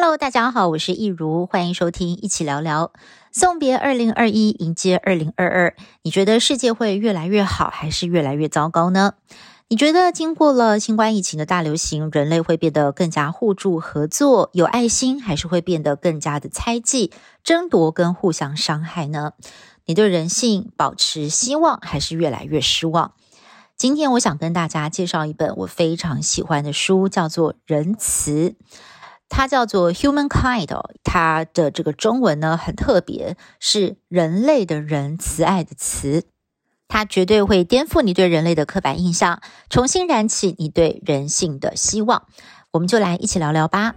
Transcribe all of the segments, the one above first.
Hello，大家好，我是易如，欢迎收听一起聊聊。送别二零二一，迎接二零二二。你觉得世界会越来越好，还是越来越糟糕呢？你觉得经过了新冠疫情的大流行，人类会变得更加互助合作、有爱心，还是会变得更加的猜忌、争夺跟互相伤害呢？你对人性保持希望，还是越来越失望？今天我想跟大家介绍一本我非常喜欢的书，叫做《仁慈》。它叫做 Humankind，它的这个中文呢很特别，是人类的人，慈爱的慈。它绝对会颠覆你对人类的刻板印象，重新燃起你对人性的希望。我们就来一起聊聊吧。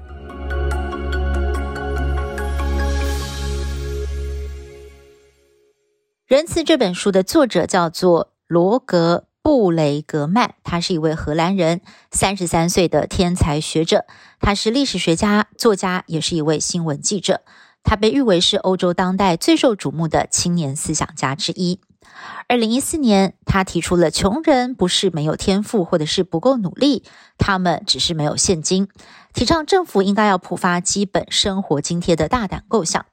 仁慈这本书的作者叫做罗格。布雷格曼，他是一位荷兰人，三十三岁的天才学者。他是历史学家、作家，也是一位新闻记者。他被誉为是欧洲当代最受瞩目的青年思想家之一。二零一四年，他提出了“穷人不是没有天赋，或者是不够努力，他们只是没有现金”，提倡政府应该要普发基本生活津贴的大胆构想。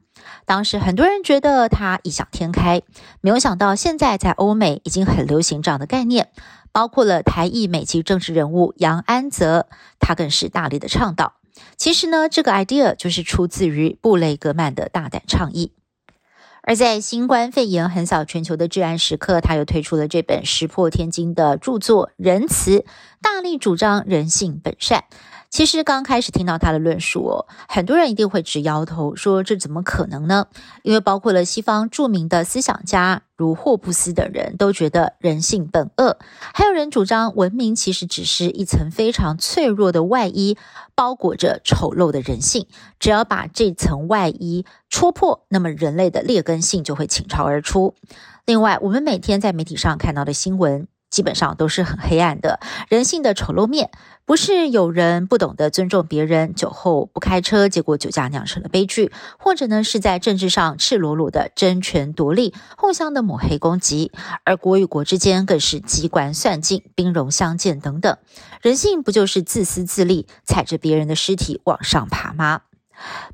当时很多人觉得他异想天开，没有想到现在在欧美已经很流行这样的概念，包括了台裔美籍政治人物杨安泽，他更是大力的倡导。其实呢，这个 idea 就是出自于布雷格曼的大胆倡议。而在新冠肺炎横扫全球的至暗时刻，他又推出了这本石破天惊的著作《仁慈》，大力主张人性本善。其实刚开始听到他的论述哦，很多人一定会直摇头，说这怎么可能呢？因为包括了西方著名的思想家如霍布斯等人都觉得人性本恶，还有人主张文明其实只是一层非常脆弱的外衣，包裹着丑陋的人性，只要把这层外衣戳破，那么人类的劣根性就会倾巢而出。另外，我们每天在媒体上看到的新闻。基本上都是很黑暗的，人性的丑陋面，不是有人不懂得尊重别人，酒后不开车，结果酒驾酿成了悲剧，或者呢是在政治上赤裸裸的争权夺利，互相的抹黑攻击，而国与国之间更是机关算尽，兵戎相见等等，人性不就是自私自利，踩着别人的尸体往上爬吗？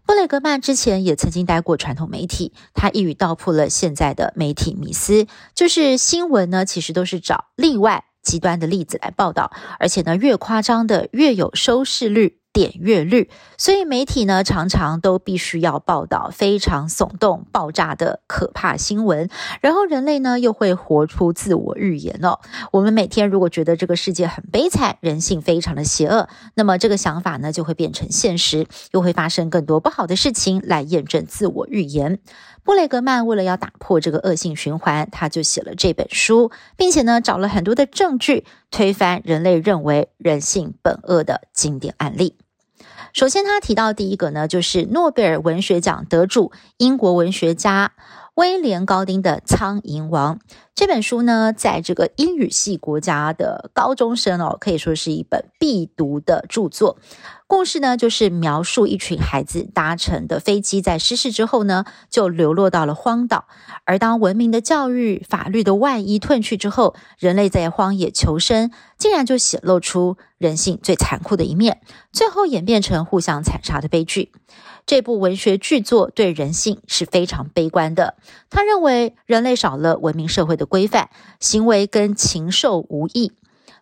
布雷格曼之前也曾经待过传统媒体，他一语道破了现在的媒体迷思，就是新闻呢其实都是找例外极端的例子来报道，而且呢越夸张的越有收视率。点阅率，所以媒体呢常常都必须要报道非常耸动、爆炸的可怕新闻，然后人类呢又会活出自我预言哦。我们每天如果觉得这个世界很悲惨，人性非常的邪恶，那么这个想法呢就会变成现实，又会发生更多不好的事情来验证自我预言。布雷格曼为了要打破这个恶性循环，他就写了这本书，并且呢找了很多的证据推翻人类认为人性本恶的经典案例。首先，他提到第一个呢，就是诺贝尔文学奖得主英国文学家威廉·高丁的《苍蝇王》这本书呢，在这个英语系国家的高中生哦，可以说是一本必读的著作。故事呢，就是描述一群孩子搭乘的飞机在失事之后呢，就流落到了荒岛。而当文明的教育、法律的外衣褪去之后，人类在荒野求生，竟然就显露出人性最残酷的一面，最后演变成互相残杀的悲剧。这部文学巨作对人性是非常悲观的。他认为人类少了文明社会的规范，行为跟禽兽无异。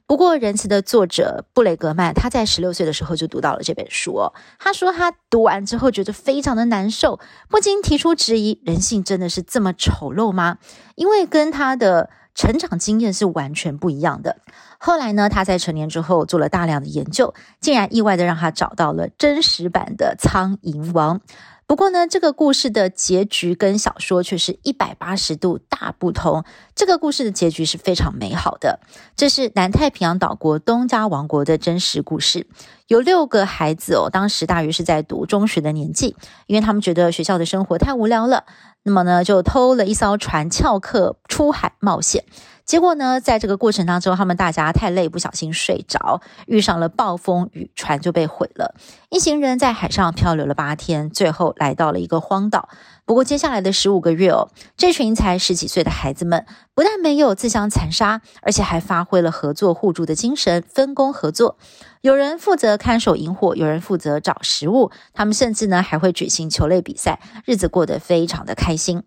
不过，《仁慈》的作者布雷格曼，他在十六岁的时候就读到了这本书哦。他说他读完之后觉得非常的难受，不禁提出质疑：人性真的是这么丑陋吗？因为跟他的成长经验是完全不一样的。后来呢，他在成年之后做了大量的研究，竟然意外的让他找到了真实版的苍蝇王。不过呢，这个故事的结局跟小说却是一百八十度大不同。这个故事的结局是非常美好的，这是南太平洋岛国东加王国的真实故事。有六个孩子哦，当时大约是在读中学的年纪，因为他们觉得学校的生活太无聊了，那么呢，就偷了一艘船翘课出海冒险。结果呢，在这个过程当中，他们大家太累，不小心睡着，遇上了暴风雨，船就被毁了。一行人在海上漂流了八天，最后来到了一个荒岛。不过接下来的十五个月哦，这群才十几岁的孩子们不但没有自相残杀，而且还发挥了合作互助的精神，分工合作。有人负责看守营火，有人负责找食物。他们甚至呢还会举行球类比赛，日子过得非常的开心。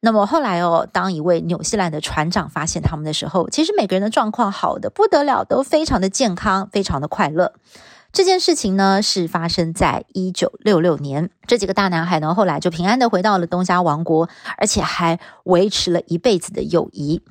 那么后来哦，当一位纽西兰的船长发现他们的时候，其实每个人的状况好的不得了，都非常的健康，非常的快乐。这件事情呢，是发生在一九六六年。这几个大男孩呢，后来就平安的回到了东加王国，而且还维持了一辈子的友谊。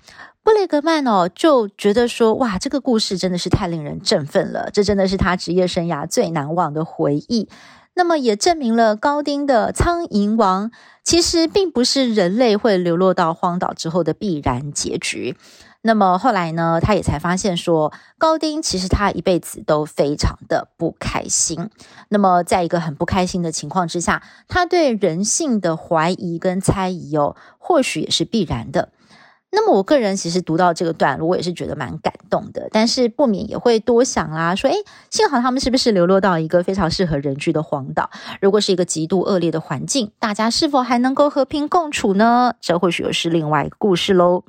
布雷格曼哦，就觉得说，哇，这个故事真的是太令人振奋了，这真的是他职业生涯最难忘的回忆。那么也证明了高丁的苍蝇王其实并不是人类会流落到荒岛之后的必然结局。那么后来呢，他也才发现说，高丁其实他一辈子都非常的不开心。那么在一个很不开心的情况之下，他对人性的怀疑跟猜疑哦，或许也是必然的。那么我个人其实读到这个段落，我也是觉得蛮感动的，但是不免也会多想啦，说，诶，幸好他们是不是流落到一个非常适合人居的荒岛？如果是一个极度恶劣的环境，大家是否还能够和平共处呢？这或许又是另外一个故事喽。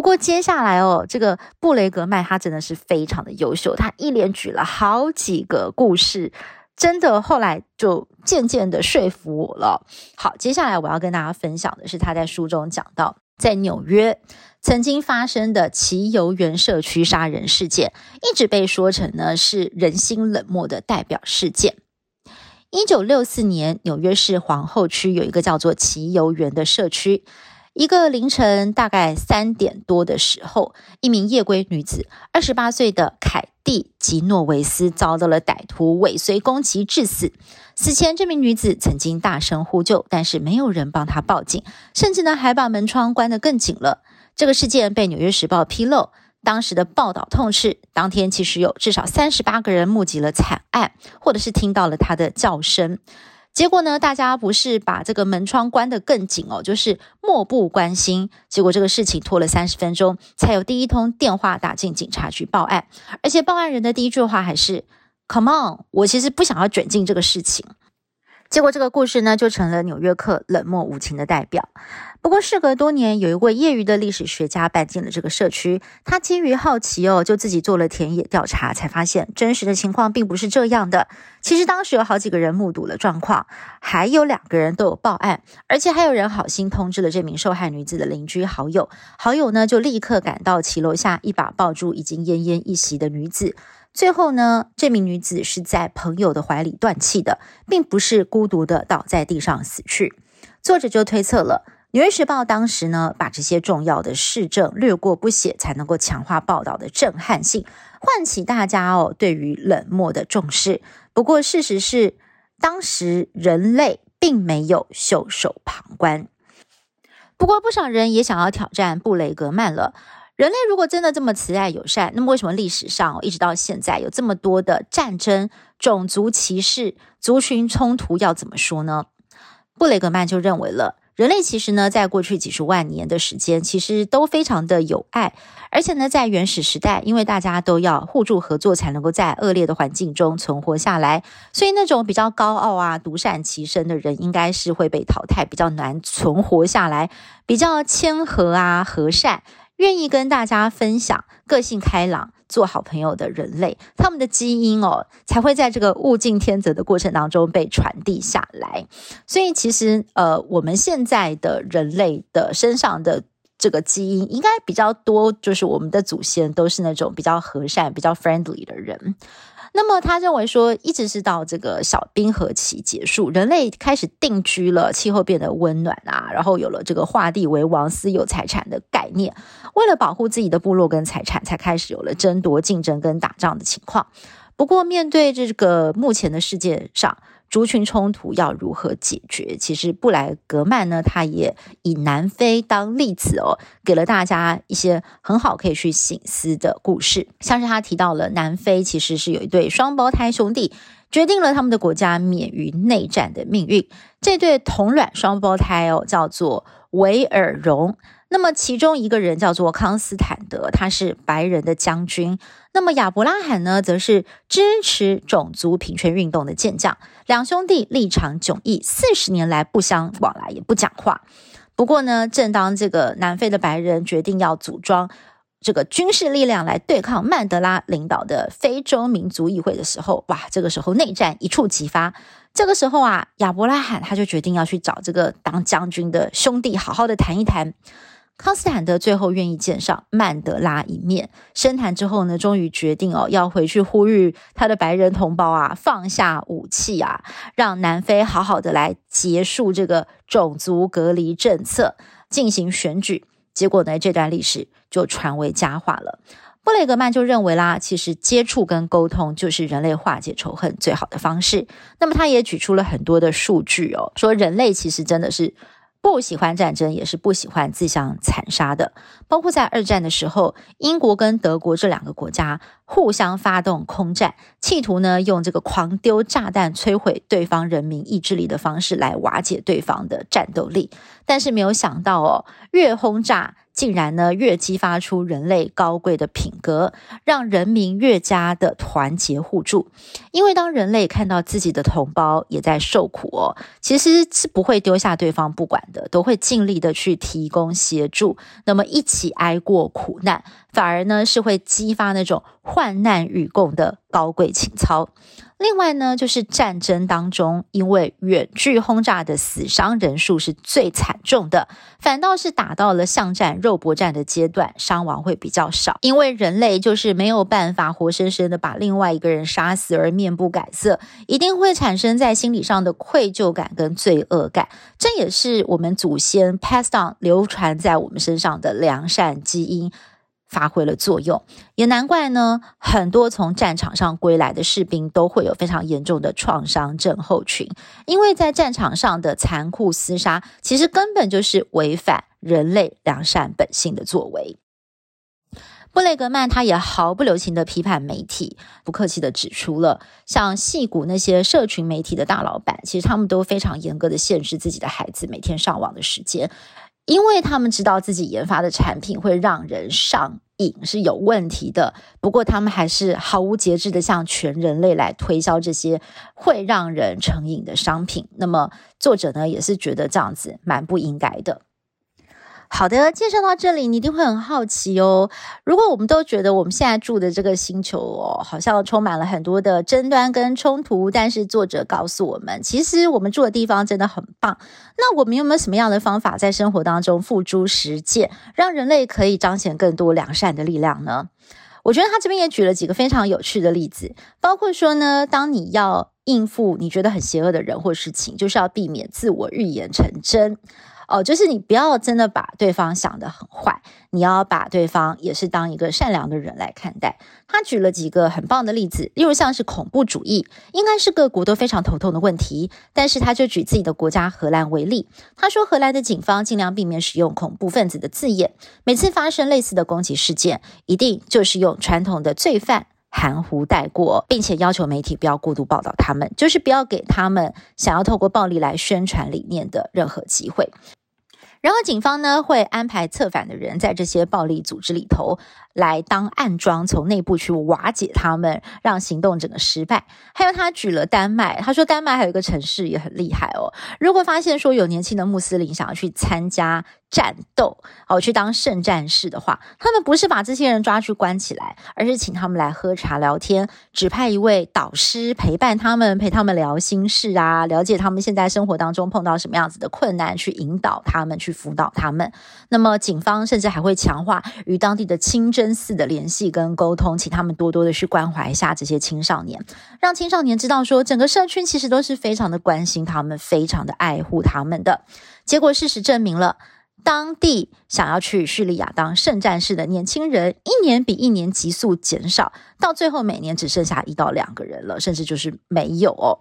不过接下来哦，这个布雷格麦他真的是非常的优秀，他一连举了好几个故事，真的后来就渐渐的说服我了。好，接下来我要跟大家分享的是他在书中讲到，在纽约曾经发生的奇游园社区杀人事件，一直被说成呢是人心冷漠的代表事件。一九六四年，纽约市皇后区有一个叫做奇游园的社区。一个凌晨大概三点多的时候，一名夜归女子，二十八岁的凯蒂吉诺维斯遭到了歹徒尾随攻击致死。死前，这名女子曾经大声呼救，但是没有人帮她报警，甚至呢还把门窗关得更紧了。这个事件被《纽约时报》披露，当时的报道痛斥，当天其实有至少三十八个人目击了惨案，或者是听到了她的叫声。结果呢，大家不是把这个门窗关得更紧哦，就是漠不关心。结果这个事情拖了三十分钟，才有第一通电话打进警察局报案，而且报案人的第一句话还是 “Come on”，我其实不想要卷进这个事情。结果这个故事呢，就成了《纽约客》冷漠无情的代表。不过，事隔多年，有一位业余的历史学家搬进了这个社区。他基于好奇哦，就自己做了田野调查，才发现真实的情况并不是这样的。其实当时有好几个人目睹了状况，还有两个人都有报案，而且还有人好心通知了这名受害女子的邻居好友。好友呢，就立刻赶到其楼下，一把抱住已经奄奄一息的女子。最后呢，这名女子是在朋友的怀里断气的，并不是孤独的倒在地上死去。作者就推测了，《纽约时报》当时呢，把这些重要的事政略过不写，才能够强化报道的震撼性，唤起大家哦对于冷漠的重视。不过事实是，当时人类并没有袖手旁观。不过不少人也想要挑战布雷格曼了。人类如果真的这么慈爱友善，那么为什么历史上一直到现在有这么多的战争、种族歧视、族群冲突？要怎么说呢？布雷格曼就认为了，人类其实呢，在过去几十万年的时间，其实都非常的有爱，而且呢，在原始时代，因为大家都要互助合作，才能够在恶劣的环境中存活下来，所以那种比较高傲啊、独善其身的人，应该是会被淘汰，比较难存活下来，比较谦和啊、和善。愿意跟大家分享、个性开朗、做好朋友的人类，他们的基因哦，才会在这个物竞天择的过程当中被传递下来。所以，其实呃，我们现在的人类的身上的这个基因，应该比较多，就是我们的祖先都是那种比较和善、比较 friendly 的人。那么他认为说，一直是到这个小冰河期结束，人类开始定居了，气候变得温暖啊，然后有了这个划地为王、私有财产的概念。为了保护自己的部落跟财产，才开始有了争夺、竞争跟打仗的情况。不过，面对这个目前的世界上，族群冲突要如何解决？其实布莱格曼呢，他也以南非当例子哦，给了大家一些很好可以去省思的故事。像是他提到了南非其实是有一对双胞胎兄弟，决定了他们的国家免于内战的命运。这对同卵双胞胎哦，叫做维尔荣。那么其中一个人叫做康斯坦德，他是白人的将军。那么亚伯拉罕呢，则是支持种族平权运动的健将。两兄弟立场迥异，四十年来不相往来，也不讲话。不过呢，正当这个南非的白人决定要组装这个军事力量来对抗曼德拉领导的非洲民族议会的时候，哇，这个时候内战一触即发。这个时候啊，亚伯拉罕他就决定要去找这个当将军的兄弟，好好的谈一谈。康斯坦德最后愿意见上曼德拉一面，深谈之后呢，终于决定哦，要回去呼吁他的白人同胞啊，放下武器啊，让南非好好的来结束这个种族隔离政策，进行选举。结果呢，这段历史就传为佳话了。布雷格曼就认为啦，其实接触跟沟通就是人类化解仇恨最好的方式。那么他也举出了很多的数据哦，说人类其实真的是。不喜欢战争，也是不喜欢自相残杀的。包括在二战的时候，英国跟德国这两个国家互相发动空战，企图呢用这个狂丢炸弹摧毁对方人民意志力的方式来瓦解对方的战斗力。但是没有想到哦，越轰炸。竟然呢，越激发出人类高贵的品格，让人民越加的团结互助。因为当人类看到自己的同胞也在受苦哦，其实是不会丢下对方不管的，都会尽力的去提供协助。那么一起挨过苦难，反而呢是会激发那种患难与共的高贵情操。另外呢，就是战争当中，因为远距轰炸的死伤人数是最惨重的，反倒是打到了巷战、肉搏战的阶段，伤亡会比较少。因为人类就是没有办法活生生的把另外一个人杀死而面不改色，一定会产生在心理上的愧疚感跟罪恶感。这也是我们祖先 passed on 流传在我们身上的良善基因。发挥了作用，也难怪呢。很多从战场上归来的士兵都会有非常严重的创伤症候群，因为在战场上的残酷厮杀，其实根本就是违反人类良善本性的作为。布雷格曼他也毫不留情地批判媒体，不客气地指出了，像矽谷那些社群媒体的大老板，其实他们都非常严格的限制自己的孩子每天上网的时间。因为他们知道自己研发的产品会让人上瘾是有问题的，不过他们还是毫无节制的向全人类来推销这些会让人成瘾的商品。那么作者呢，也是觉得这样子蛮不应该的。好的，介绍到这里，你一定会很好奇哦。如果我们都觉得我们现在住的这个星球哦，好像充满了很多的争端跟冲突，但是作者告诉我们，其实我们住的地方真的很棒。那我们有没有什么样的方法在生活当中付诸实践，让人类可以彰显更多良善的力量呢？我觉得他这边也举了几个非常有趣的例子，包括说呢，当你要应付你觉得很邪恶的人或事情，就是要避免自我预言成真。哦，就是你不要真的把对方想得很坏，你要把对方也是当一个善良的人来看待。他举了几个很棒的例子，例如像是恐怖主义，应该是各国都非常头痛的问题。但是他就举自己的国家荷兰为例，他说荷兰的警方尽量避免使用恐怖分子的字眼，每次发生类似的攻击事件，一定就是用传统的罪犯。含糊带过，并且要求媒体不要过度报道他们，就是不要给他们想要透过暴力来宣传理念的任何机会。然后警方呢，会安排策反的人在这些暴力组织里头来当暗桩，从内部去瓦解他们，让行动整个失败。还有他举了丹麦，他说丹麦还有一个城市也很厉害哦。如果发现说有年轻的穆斯林想要去参加战斗，哦，去当圣战士的话，他们不是把这些人抓去关起来，而是请他们来喝茶聊天，指派一位导师陪伴他们，陪他们聊心事啊，了解他们现在生活当中碰到什么样子的困难，去引导他们，去去辅导他们。那么警方甚至还会强化与当地的清真寺的联系跟沟通，请他们多多的去关怀一下这些青少年，让青少年知道说，整个社区其实都是非常的关心他们，非常的爱护他们的。结果事实证明了。当地想要去叙利亚当圣战士的年轻人，一年比一年急速减少，到最后每年只剩下一到两个人了，甚至就是没有哦。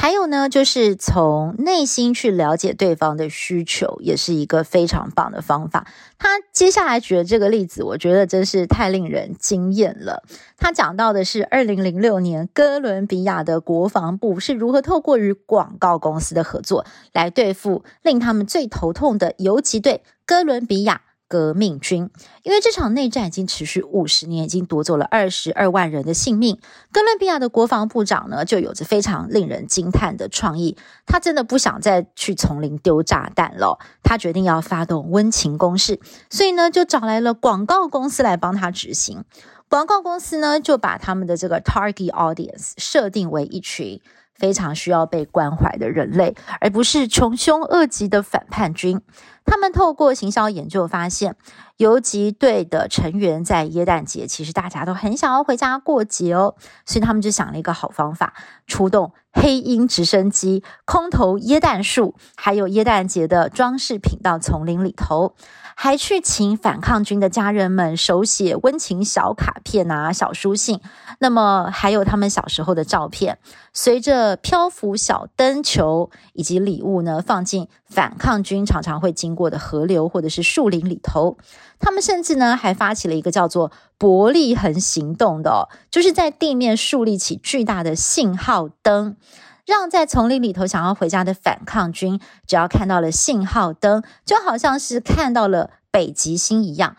还有呢，就是从内心去了解对方的需求，也是一个非常棒的方法。他接下来举的这个例子，我觉得真是太令人惊艳了。他讲到的是二零零六年哥伦比亚的国防部是如何透过与广告公司的合作，来对付令他们最头痛的游击队——哥伦比亚。革命军，因为这场内战已经持续五十年，已经夺走了二十二万人的性命。哥伦比亚的国防部长呢，就有着非常令人惊叹的创意。他真的不想再去丛林丢炸弹了，他决定要发动温情攻势，所以呢，就找来了广告公司来帮他执行。广告公司呢，就把他们的这个 target audience 设定为一群非常需要被关怀的人类，而不是穷凶恶极的反叛军。他们透过行销研究发现，游击队的成员在耶诞节其实大家都很想要回家过节哦，所以他们就想了一个好方法，出动黑鹰直升机空投耶诞树，还有耶诞节的装饰品到丛林里头。还去请反抗军的家人们手写温情小卡片啊、小书信，那么还有他们小时候的照片，随着漂浮小灯球以及礼物呢，放进反抗军常常会经过的河流或者是树林里头。他们甚至呢还发起了一个叫做“伯利恒行动”的，就是在地面树立起巨大的信号灯。让在丛林里头想要回家的反抗军，只要看到了信号灯，就好像是看到了北极星一样，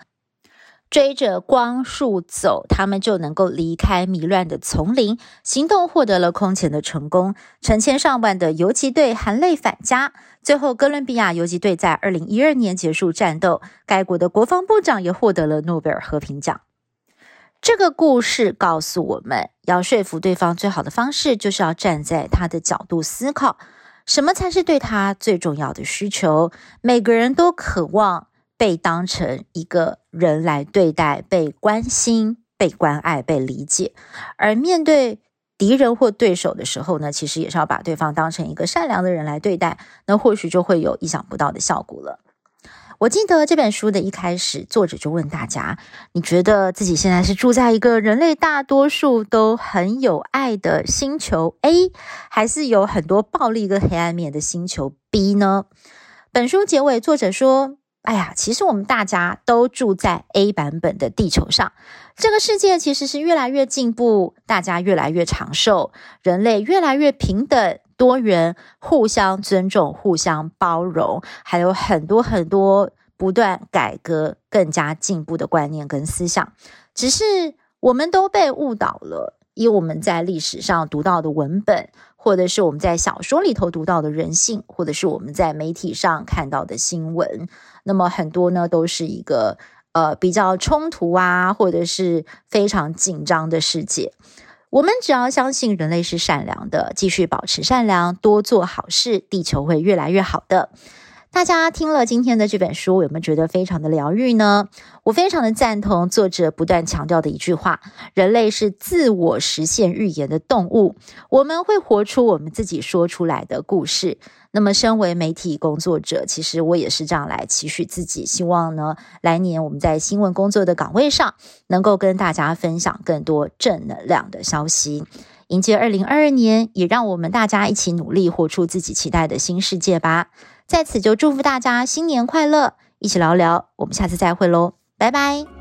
追着光束走，他们就能够离开迷乱的丛林。行动获得了空前的成功，成千上万的游击队含泪返家。最后，哥伦比亚游击队在二零一二年结束战斗，该国的国防部长也获得了诺贝尔和平奖。这个故事告诉我们，要说服对方最好的方式，就是要站在他的角度思考，什么才是对他最重要的需求。每个人都渴望被当成一个人来对待，被关心、被关爱、被理解。而面对敌人或对手的时候呢，其实也是要把对方当成一个善良的人来对待，那或许就会有意想不到的效果了。我记得这本书的一开始，作者就问大家：你觉得自己现在是住在一个人类大多数都很有爱的星球 A，还是有很多暴力跟黑暗面的星球 B 呢？本书结尾，作者说：哎呀，其实我们大家都住在 A 版本的地球上，这个世界其实是越来越进步，大家越来越长寿，人类越来越平等。多元、互相尊重、互相包容，还有很多很多不断改革、更加进步的观念跟思想。只是我们都被误导了，以我们在历史上读到的文本，或者是我们在小说里头读到的人性，或者是我们在媒体上看到的新闻。那么很多呢，都是一个呃比较冲突啊，或者是非常紧张的世界。我们只要相信人类是善良的，继续保持善良，多做好事，地球会越来越好的。大家听了今天的这本书，有没有觉得非常的疗愈呢？我非常的赞同作者不断强调的一句话：人类是自我实现预言的动物，我们会活出我们自己说出来的故事。那么，身为媒体工作者，其实我也是这样来期许自己，希望呢，来年我们在新闻工作的岗位上，能够跟大家分享更多正能量的消息。迎接二零二二年，也让我们大家一起努力，活出自己期待的新世界吧。在此就祝福大家新年快乐，一起聊聊，我们下次再会喽，拜拜。